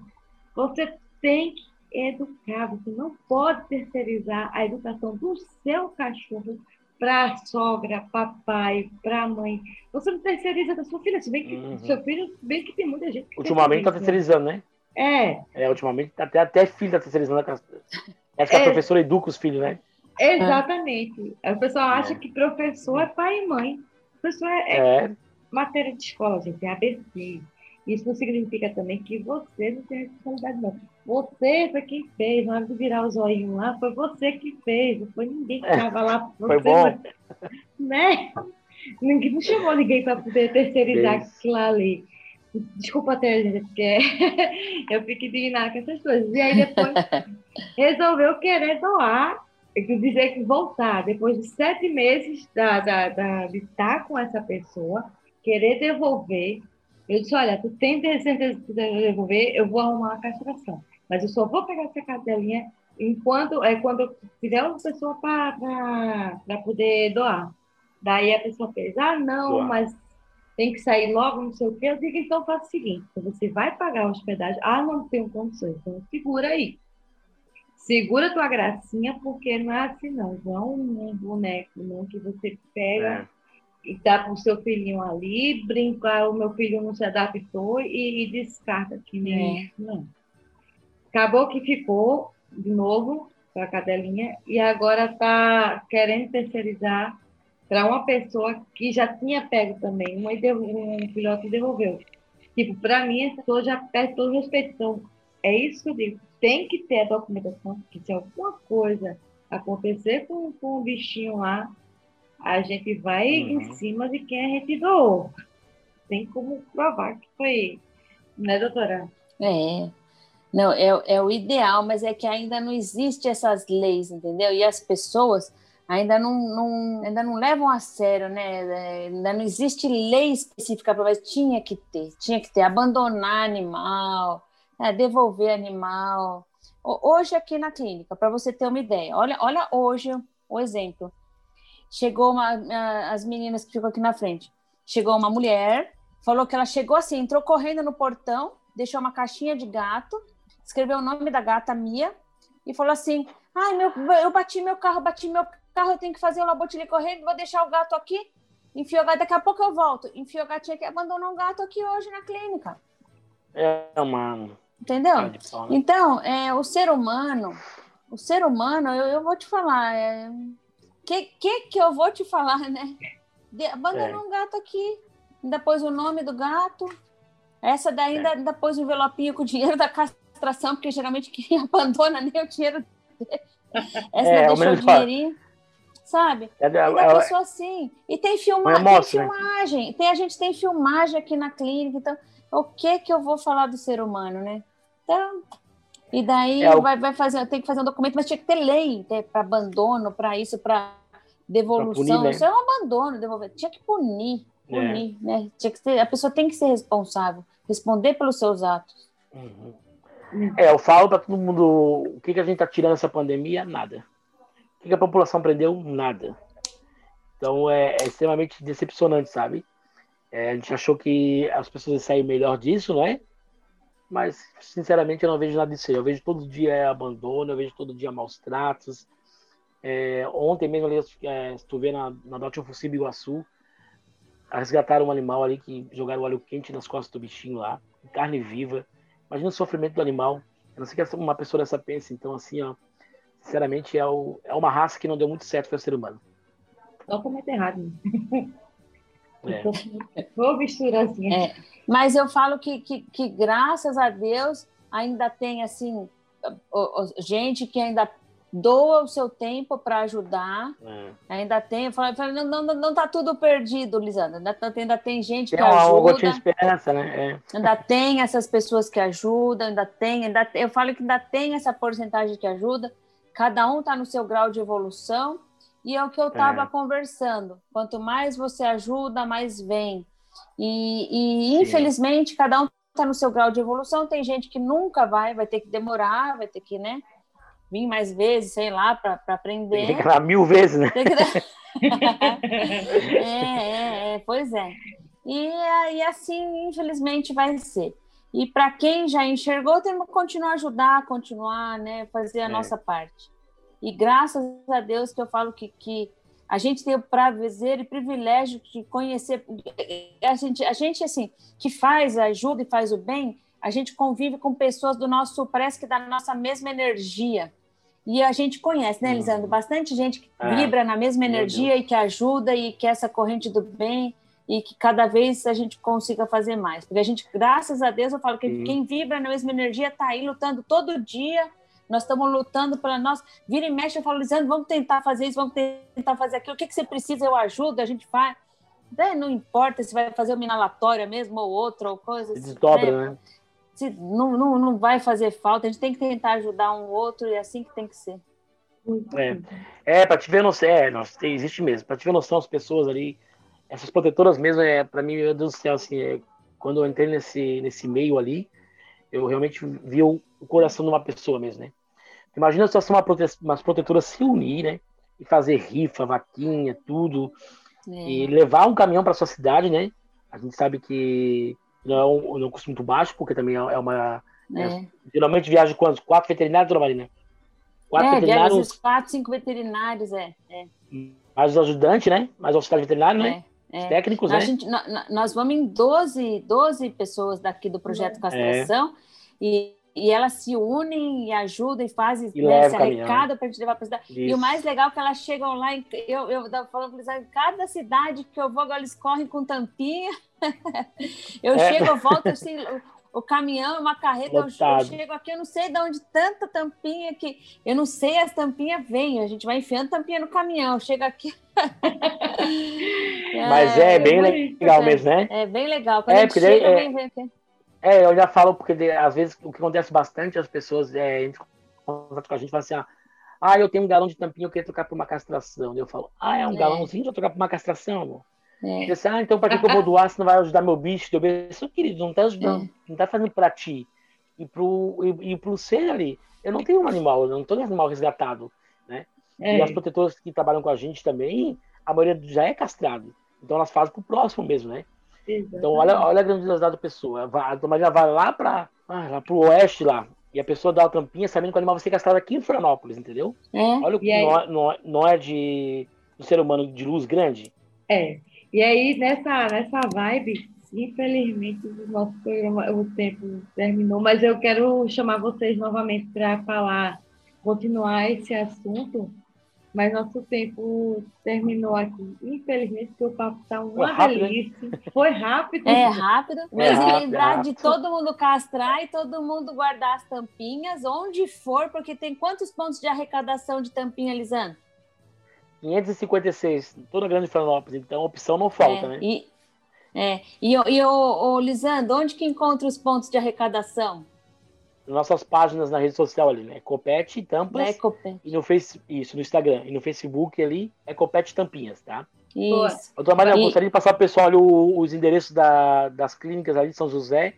Você tem que educar, você não pode terceirizar a educação do seu cachorro para a sogra, papai, para a mãe. Você não terceiriza da sua filha, se bem que Uhum. seu filho, bem que tem muita gente que Ultimamente tá terceiriza. terceirizando, né? É, É, ultimamente até, até filho tá terceirizando. né? Acho que a É. professora educa os filhos, né? Exatamente. A pessoa acha que professor é pai e mãe. Professor é, é É, matéria de escola, gente, é ABC. Isso não significa também que você não tem responsabilidade, não. Você foi quem fez, na hora de virar os olhinhos lá, foi você que fez, não foi ninguém que estava lá. <laughs> Foi Você bom. <laughs> Né? Ninguém não chamou ninguém para poder terceirizar Isso. aquilo ali. Desculpa até, gente, porque <laughs> eu fico indignada com essas coisas. E aí depois resolveu querer doar, quer dizer que voltar, depois de sete meses da, da, da- de estar com essa pessoa, querer devolver. Eu disse, olha, tu tem certeza de devolver, eu vou arrumar uma castração. Mas eu só vou pegar essa cadelinha enquanto é quando tiver uma pessoa para poder doar. Daí a pessoa fez, ah, não, Doar. mas tem que sair logo, não sei o quê. Eu digo, então faça o seguinte, você vai pagar a hospedagem, ah, não tenho condições, então segura aí. Segura tua gracinha, porque não é assim não, não é um boneco não, que você pega É. e dá para o seu filhinho ali, brincar, o meu filho não se adaptou e, e descarta que nem isso, não. Acabou que ficou de novo para a cadelinha e agora está querendo terceirizar para uma pessoa que já tinha pego também, uma um filhote devolveu. Tipo, para mim, essa pessoa já perde todo o respeito. Então, é isso que eu digo. Tem que ter a documentação, porque se alguma coisa acontecer com, com o bichinho lá, a gente vai Uhum. em cima de quem a gente doou. Tem como provar que foi, né, doutora? É. Não, é, é o ideal, mas é que ainda não existe essas leis, entendeu? E as pessoas ainda não, não- ainda não levam a sério, né? É, Ainda não existe lei específica para mas tinha que ter, tinha que ter, abandonar animal, né, devolver animal. Ho- Hoje aqui na clínica, para você ter uma ideia, olha, olha hoje o exemplo. Chegou uma, as meninas que ficam aqui na frente. Chegou uma mulher, falou que ela chegou assim, entrou correndo no portão, deixou uma caixinha de gato, escreveu o nome da gata Mia e falou assim: Ai, meu, eu bati meu carro, bati meu carro, eu tenho que fazer o labotilhe correndo, vou deixar o gato aqui. Enfiou gato, daqui a pouco eu volto. Enfiou o gatinho aqui, abandonou o gato aqui hoje na clínica. É uma. Entendeu? né? Então, é, o ser humano, o ser humano, eu, eu vou te falar, é, que, que que eu vou te falar, <laughs> né? De, abandonou É. um gato aqui, ainda pôs o nome do gato, essa daí ainda, ainda pôs o envelopinho com o dinheiro <laughs> da castração, porque geralmente quem <laughs> abandona nem o dinheiro dele. Essa É, ainda deixou o fala. dinheirinho, sabe? É, é, Ainda é, pensou assim. E tem, filma, Um tem né? filmagem, tem, a gente tem filmagem aqui na clínica, então o que que eu vou falar do ser humano, né? Então, e daí É, vai, vai fazer, tem que fazer um documento, mas tinha que ter lei para abandono, para isso, para devolução. punir, né? Isso é um abandono, devolver. Tinha que punir, É. punir, né? Tinha que ser, a pessoa tem que ser responsável, responder pelos seus atos. Uhum. É, eu falo para todo mundo o que, que a gente tá tirando essa pandemia? Nada. O que, que a população aprendeu? Nada. Então é, é extremamente decepcionante, sabe? É, a gente achou que as pessoas iam sair melhor disso, né? Mas, sinceramente, eu não vejo nada disso aí. Eu vejo todo dia é, abandono, eu vejo todo dia maus tratos. É, ontem mesmo, ali, é, vê na, na Dote Fuciba Iguaçu, resgataram um animal ali que jogaram óleo quente nas costas do bichinho lá, carne viva. Imagina o sofrimento do animal. Eu não sei que uma pessoa dessa pensa. Então, assim, ó, sinceramente, é, o, é uma raça que não deu muito certo para o ser humano. Totalmente errado. <laughs> É. <laughs> Vou misturar assim. É. Mas eu falo que, que, que, graças a Deus, ainda tem, assim, gente que ainda doa o seu tempo para ajudar. É. Ainda tem, eu falo, eu falo, não, não, não, tá tudo perdido, Lisandra. Ainda, tá- ainda tem gente Tem que uma, de ajuda, esperança, né? É. ainda tem essas pessoas que ajudam, ainda tem, ainda tem- eu falo que ainda tem essa porcentagem que ajuda. Cada um está no seu grau de evolução. E é o que eu estava É. conversando. Quanto mais você ajuda, mais vem. E, e infelizmente, cada um está no seu grau de evolução. Tem gente que nunca vai, vai ter que demorar, vai ter que, né? Vir mais vezes, sei lá, para aprender. Tem que falar mil vezes, né? Tem que <laughs> <laughs> é, é, é, pois é. E aí, assim, infelizmente, vai ser. E para quem já enxergou, temos que continuar a ajudar, continuar, né, fazer a É. nossa parte. E graças a Deus que eu falo que, que a gente tem o prazer e privilégio de conhecer. A gente, a gente, assim, que faz, ajuda e faz o bem, a gente convive com pessoas do nosso, parece que da nossa mesma energia. E a gente conhece, né, Uhum. Lisandro? Bastante gente que É. vibra na mesma energia e que ajuda e que é essa corrente do bem e que cada vez a gente consiga fazer mais. Porque a gente, graças a Deus, eu falo que Sim. quem vibra na mesma energia está aí lutando todo dia. Nós estamos lutando pela nossa. Vira e mexe, eu falo, Lisandro, vamos tentar fazer isso, vamos tentar fazer aquilo. O que, que você precisa, eu ajudo, a gente faz. Daí Não importa se vai fazer uma inalatória mesmo ou outra, ou coisa assim, desdobra, né? né? Se, não, não, não vai fazer falta, a gente tem que tentar ajudar um outro e é assim que tem que ser. É, é para te ver noção, é, nós, tem- existe mesmo. Para te ver noção, as pessoas ali, essas protetoras mesmo, é, para mim, meu Deus do céu, assim, é, quando eu entrei nesse, nesse meio ali, eu realmente vi o, o coração de uma pessoa mesmo, né? Imagina só se uma prote... umas protetoras se unir, né? E fazer rifa, vaquinha, tudo. É. E levar um caminhão para sua cidade, né? A gente sabe que não é um, não é um custo muito baixo, porque também é uma. É. Geralmente viaja quantos? Quatro veterinários, dona Marina? Quatro É, veterinários, quatro, cinco veterinários, é. é, mais os ajudantes, né? Mais auxiliar veterinário, né? é, Os é. técnicos, Nós, né? gente- nó- nó- nós vamos em 12, 12 pessoas daqui do projeto É. Castração e, e elas se unem e ajudam e fazem, E né, leva se o caminhão. arrecadam para a gente levar para a cidade. E Isso. o mais legal é que elas chegam lá, em, eu, eu tava falando para eles, em cada cidade que eu vou, agora eles correm com tampinha. <laughs> eu É. chego, eu volto assim, o, caminhão, uma carreta, eu, eu chego aqui, eu não sei de onde tanta tampinha que. Eu não sei, as tampinhas vêm, a gente vai enfiando tampinha no caminhão, chega aqui. <laughs> Mas é, bem muito legal mesmo, né? É bem legal. Quando É, a gente daí, chega, é- vem ver aqui. É, eu já falo, porque às vezes o que acontece bastante, as pessoas é, entram com a gente e falam assim, ah, ah, eu tenho um galão de tampinha, eu queria trocar por uma castração. Eu falo, ah, é um É. galãozinho, eu trocar por uma castração, amor. É. Disse, ah, então para que, eu vou <laughs> doar se não vai ajudar meu bicho? Eu disse, querido, não tá É. ajudando, não tá fazendo para ti. E pro, e, e pro ser ali, eu não tenho um animal, eu não tô um animal resgatado. É. E as protetoras que trabalham com a gente também, a maioria já é castrado. Então elas fazem pro próximo mesmo, né? Então, olha, olha a grandiosidade da pessoa. A Maria vai lá para lá pro oeste lá. E a pessoa dá a tampinha sabendo que o animal vai ser castrado aqui em Florianópolis, entendeu? É. Olha o que não não não é de do ser humano de luz grande. É. E aí, nessa, nessa vibe, infelizmente, o nosso programa, o tempo terminou, mas eu quero chamar vocês novamente para falar, continuar esse assunto, mas nosso tempo terminou aqui. Infelizmente, porque o papo está uma Foi rápido, hein? delícia. Foi rápido. É rápido, mas rápido, lembrar é de rápido. todo mundo castrar e todo mundo guardar as tampinhas onde for, porque tem quantos pontos de arrecadação de tampinha, Lisandro? 556, toda grande Florianópolis. Então, opção não falta, é, né? E, é, e, o- e o, o Lisandro, onde que encontra os pontos de arrecadação? Nossas páginas na rede social ali, né? Copete e Tampas. Ecopé. E no Face, isso, no Instagram. E no Facebook ali é Copete Tampinhas, tá? Isso. Eu, Maria, eu E- gostaria de passar pro pessoal ali o- os endereços da- das clínicas ali de São José.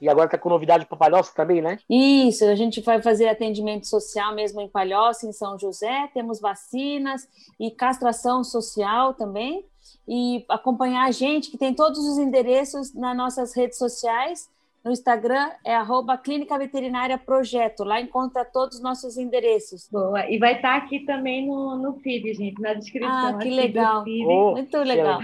E agora tá com novidade para Palhoça também, né? Isso, a gente vai fazer atendimento social mesmo em Palhoça, em São José, temos vacinas e castração social também. E acompanhar a gente, que tem todos os endereços nas nossas redes sociais. No Instagram é arroba Clínica Veterinária Projeto. Lá encontra todos os nossos endereços. Boa. E vai estar aqui também no, no feed, gente, na descrição. Ah, que legal. feed. Oh, Muito legal.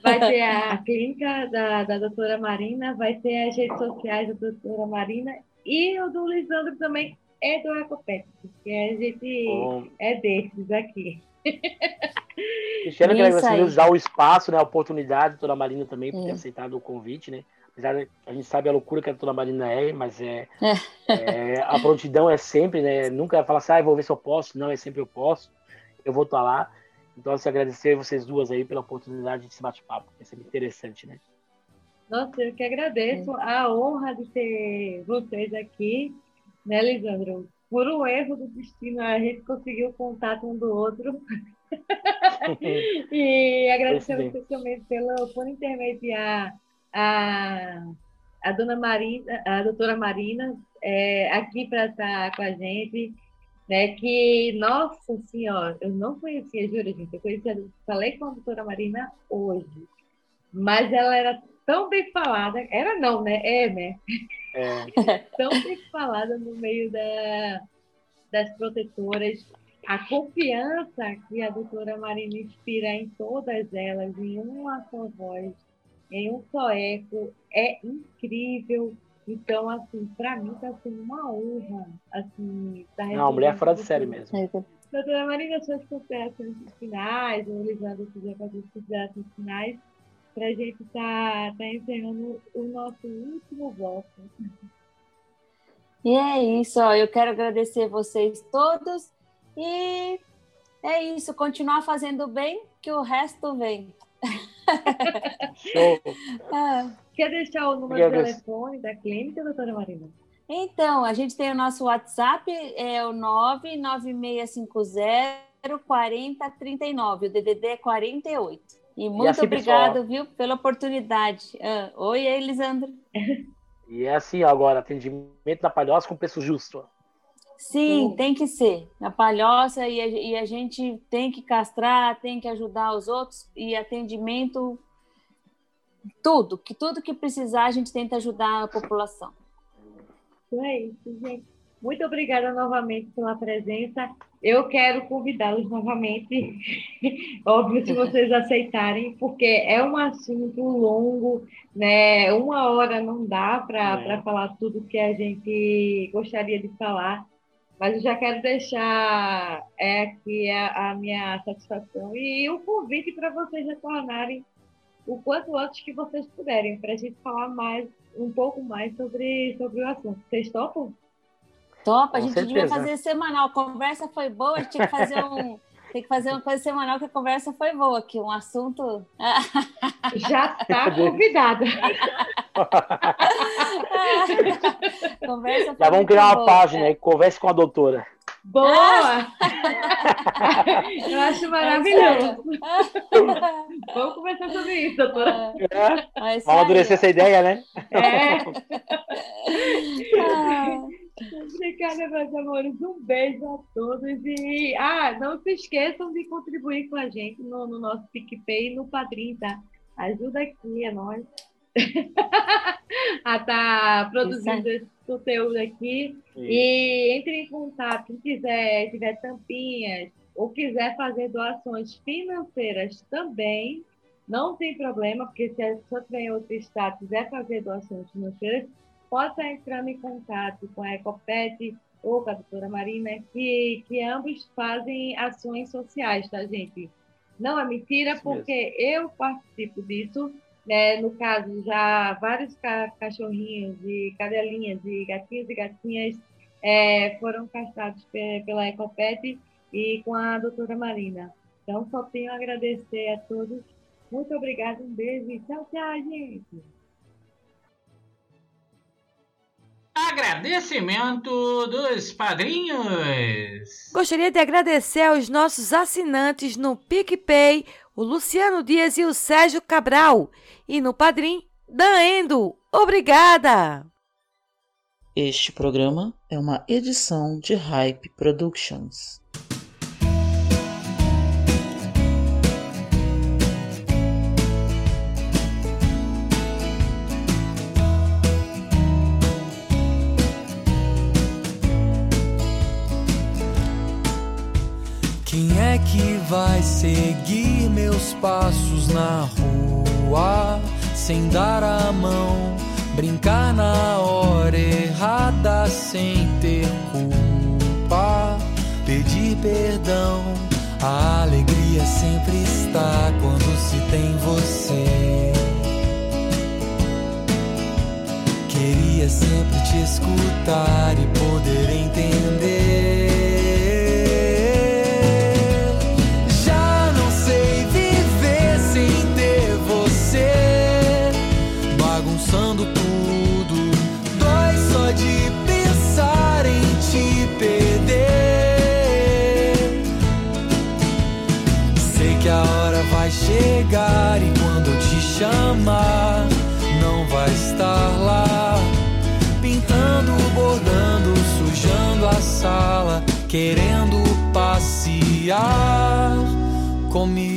Vai <laughs> ter a clínica da, da doutora Marina, vai ter as redes sociais da doutora Marina e o do Lisandro também é do Ecopet, porque a gente Bom, é desses aqui. Cristiano, quero agradecer já o espaço, né, a oportunidade, Dona Marina também, por ter É. aceitado o convite, né? Apesar de a gente sabe a loucura que a Dona Marina é, mas é, É. é, a prontidão é sempre, né? Nunca fala assim, ah, vou ver se eu posso. Não, é sempre eu posso. Eu vou estar lá. Então, assim, agradecer vocês duas aí pela oportunidade de se bate-papo. É sempre interessante, né? Nossa, eu que agradeço a honra de ter vocês aqui, né, Lisandro? Por um erro do destino, a gente conseguiu o contato um do outro. <laughs> E bem. especialmente pelo, por intermediar a, a dona Marina, a doutora Marina, é, aqui para estar com a gente, né? Que, nossa senhora, eu não conhecia, juro, gente, eu conhecia, falei com a doutora Marina hoje, mas ela era tão bem falada, era não, né? É, né? É, <laughs> tão bem falada no meio da, das protetoras. A confiança que a doutora Marina inspira em todas elas, em uma só voz, em um só eco, é incrível. Então, assim, para mim está sendo uma honra, assim, estar não, mulher fora de série mesmo. Doutora Marina, suas considerações finais, ou Lisandro quiser fazer as considerações finais, para a gente estar tá, tá encerrando o nosso último bloco. E é isso, ó, eu quero agradecer vocês todos e é isso, continuar fazendo bem, que o resto vem. <laughs> <laughs> Show. Ah, Quer deixar o número de telefone da clínica, doutora Marina? então, a gente tem o nosso WhatsApp, é o 99650 4039, o DDD é 48. E muito assim, obrigado, pessoal. viu, pela oportunidade. Ah, oi, Elisandro. E é assim, agora, atendimento na palhoça com preço justo. Sim, tem que ser. A palhoça e a, e a gente tem que castrar, tem que ajudar os outros e atendimento, tudo, que tudo que precisar a gente tenta ajudar a população. É isso, gente. Muito obrigada novamente pela presença. Eu quero convidá-los novamente, <laughs> óbvio, se vocês <laughs> aceitarem, porque é um assunto longo, né? Uma hora não dá para é. falar tudo que a gente gostaria de falar, mas eu já quero deixar é, aqui a, a minha satisfação e o convite para vocês retornarem o quanto antes que vocês puderem, para a gente falar mais, um pouco mais sobre, sobre o assunto. Vocês topam? Topa, a gente certeza. devia fazer semanal. A conversa foi boa, a gente tinha que fazer um. <laughs> Tem que fazer uma coisa semanal que a conversa foi boa, que um assunto. <laughs> Já está convidada. <laughs> conversa Já vamos criar uma boa, página aí, converse com a doutora. Boa! <laughs> Eu acho maravilhoso. Vamos conversar sobre isso, doutora. É. Vamos amadurecer essa ideia, né? É. Ah. Obrigada, meus amores. Um beijo a todos. E ah, não se esqueçam de contribuir com a gente no, no nosso PicPay e no Padrim, tá? Ajuda aqui, é nós. a estar tá produzindo esse conteúdo aqui. E entre em contato, quem quiser, tiver tampinhas ou quiser fazer doações financeiras também, não tem problema, porque se a pessoa tiver em outro estado quiser fazer doações financeiras, pode estar entrando em contato com a Ecopet ou com a doutora Marina, que, que ambos fazem ações sociais, tá, gente? Não é mentira, porque eu participo disso. Né? No caso, já vários ca cachorrinhos e cadelinhas e gatinhos e gatinhas é, foram castrados pela Ecopet e com a doutora Marina. Então, só tenho a agradecer a todos. Muito obrigada, um beijo e tchau, tchau, gente! Agradecimento dos padrinhos. Gostaria de agradecer aos nossos assinantes no PicPay, o Luciano Dias e o Sérgio Cabral. E no Padrim, Daendo. Obrigada! Este programa é uma edição de Hype Productions. Seguir meus passos na rua sem dar a mão, brincar na hora errada sem ter culpa, pedir perdão. A alegria sempre está quando se tem você. Queria sempre te escutar e poder entender chegar e quando eu te chamar, não vai estar lá. Pintando, bordando, sujando a sala, querendo passear comigo.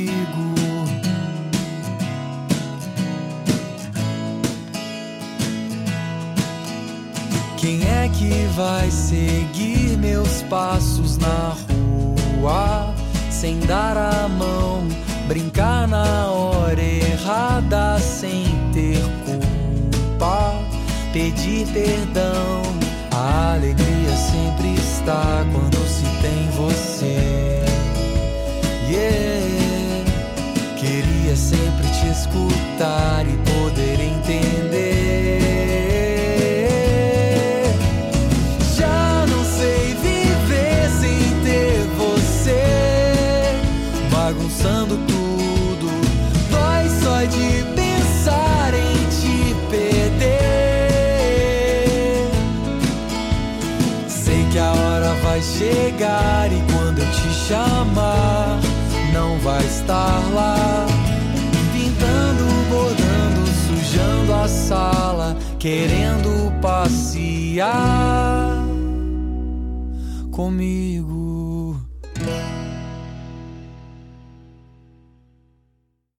Vai seguir meus passos na rua sem dar a mão? Brincar na hora errada sem ter culpa, pedir perdão. A alegria sempre está quando se tem você. Yeah. Queria sempre te escutar e poder entender. Chegar e quando eu te chamar, não vai estar lá. Pintando, bordando, sujando a sala, querendo passear comigo.